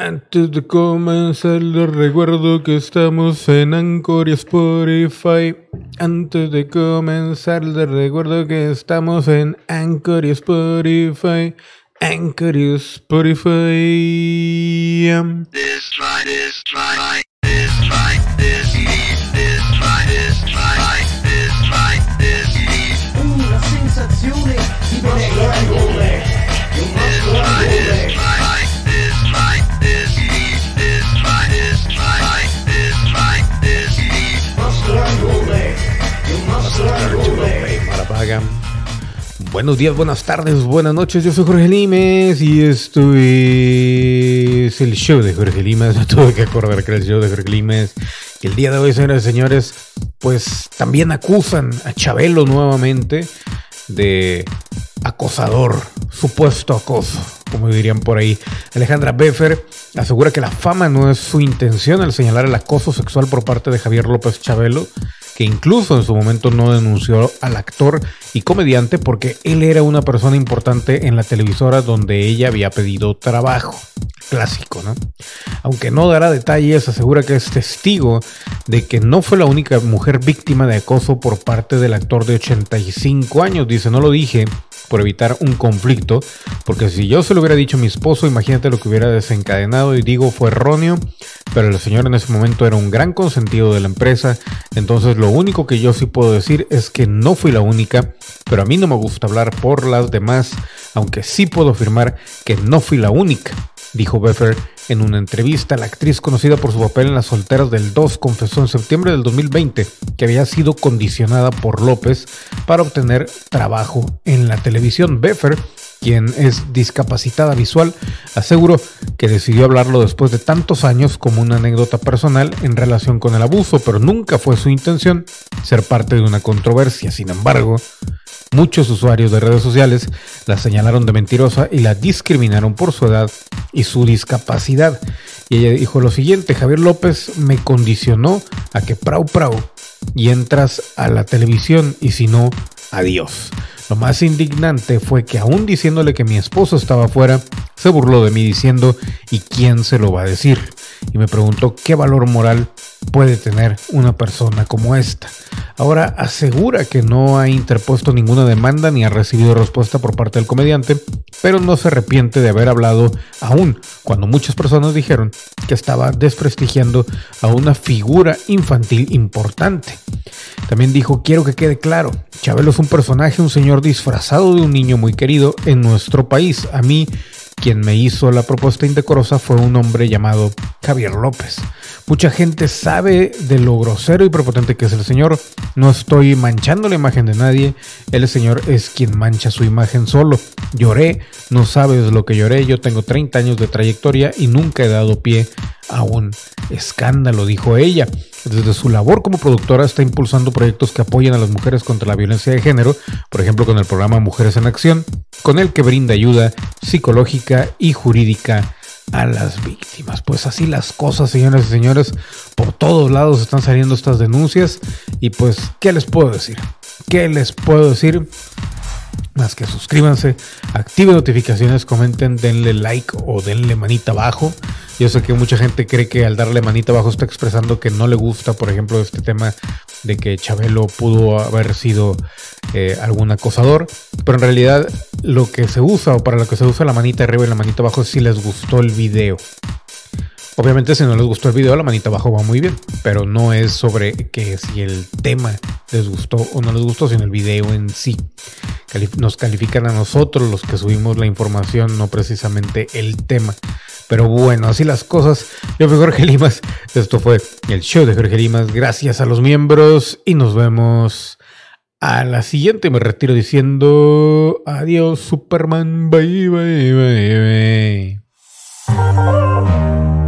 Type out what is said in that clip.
Antes de comenzar les recuerdo que estamos en Anchor y Spotify. Antes de comenzar les recuerdo que estamos en Anchor y Spotify. Anchor y Spotify. This try, this try, Buenos días, buenas tardes, buenas noches. Yo soy Jorge Limes y esto es el show de Jorge Limes. Me tuve que acordar que era el show de Jorge Limes. El día de hoy, señoras y señores, pues también acusan a Chabelo nuevamente de acosador, supuesto acoso, como dirían por ahí. Alejandra Beffer asegura que la fama no es su intención al señalar el acoso sexual por parte de Javier López Chabelo, que incluso en su momento no denunció al actor y comediante porque él era una persona importante en la televisora donde ella había pedido trabajo. Clásico, ¿no? Aunque no dará detalles, asegura que es testigo de que no fue la única mujer víctima de acoso por parte del actor de 85 años. Dice, no lo dije por evitar un conflicto, porque si yo se lo hubiera dicho a mi esposo, imagínate lo que hubiera desencadenado y digo fue erróneo, pero el señor en ese momento era un gran consentido de la empresa, entonces lo único que yo sí puedo decir es que no fui la única, pero a mí no me gusta hablar por las demás, aunque sí puedo afirmar que no fui la única, dijo Beffer en una entrevista. La actriz conocida por su papel en Las Solteras del 2 confesó en septiembre del 2020 que había sido condicionada por López para obtener trabajo en la televisión. Beffer quien es discapacitada visual, aseguró que decidió hablarlo después de tantos años como una anécdota personal en relación con el abuso, pero nunca fue su intención ser parte de una controversia. Sin embargo, muchos usuarios de redes sociales la señalaron de mentirosa y la discriminaron por su edad y su discapacidad. Y ella dijo lo siguiente, Javier López me condicionó a que prau prau y entras a la televisión y si no, adiós. Lo más indignante fue que aún diciéndole que mi esposo estaba afuera, se burló de mí diciendo ¿y quién se lo va a decir? Y me preguntó qué valor moral puede tener una persona como esta. Ahora asegura que no ha interpuesto ninguna demanda ni ha recibido respuesta por parte del comediante, pero no se arrepiente de haber hablado aún cuando muchas personas dijeron que estaba desprestigiando a una figura infantil importante. También dijo, quiero que quede claro, Chabelo es un personaje, un señor disfrazado de un niño muy querido en nuestro país. A mí, quien me hizo la propuesta indecorosa fue un hombre llamado Javier López. Mucha gente sabe de lo grosero y prepotente que es el señor. No estoy manchando la imagen de nadie. El señor es quien mancha su imagen solo. Lloré, no sabes lo que lloré. Yo tengo 30 años de trayectoria y nunca he dado pie a un escándalo, dijo ella. Desde su labor como productora está impulsando proyectos que apoyan a las mujeres contra la violencia de género, por ejemplo con el programa Mujeres en Acción, con el que brinda ayuda psicológica y jurídica a las víctimas. Pues así las cosas, señoras y señores, por todos lados están saliendo estas denuncias y pues, ¿qué les puedo decir? ¿Qué les puedo decir? Más que suscríbanse, activen notificaciones, comenten, denle like o denle manita abajo. Yo sé que mucha gente cree que al darle manita abajo está expresando que no le gusta, por ejemplo, este tema de que Chabelo pudo haber sido eh, algún acosador, pero en realidad lo que se usa o para lo que se usa la manita arriba y la manita abajo si les gustó el video. Obviamente si no les gustó el video, la manita abajo va muy bien, pero no es sobre que si el tema les gustó o no les gustó, sino el video en sí. Nos califican a nosotros los que subimos la información, no precisamente el tema. Pero bueno, así las cosas. Yo fui Jorge Limas. Esto fue el show de Jorge Limas. Gracias a los miembros y nos vemos a la siguiente. Me retiro diciendo adiós Superman. Bye, bye, bye, bye.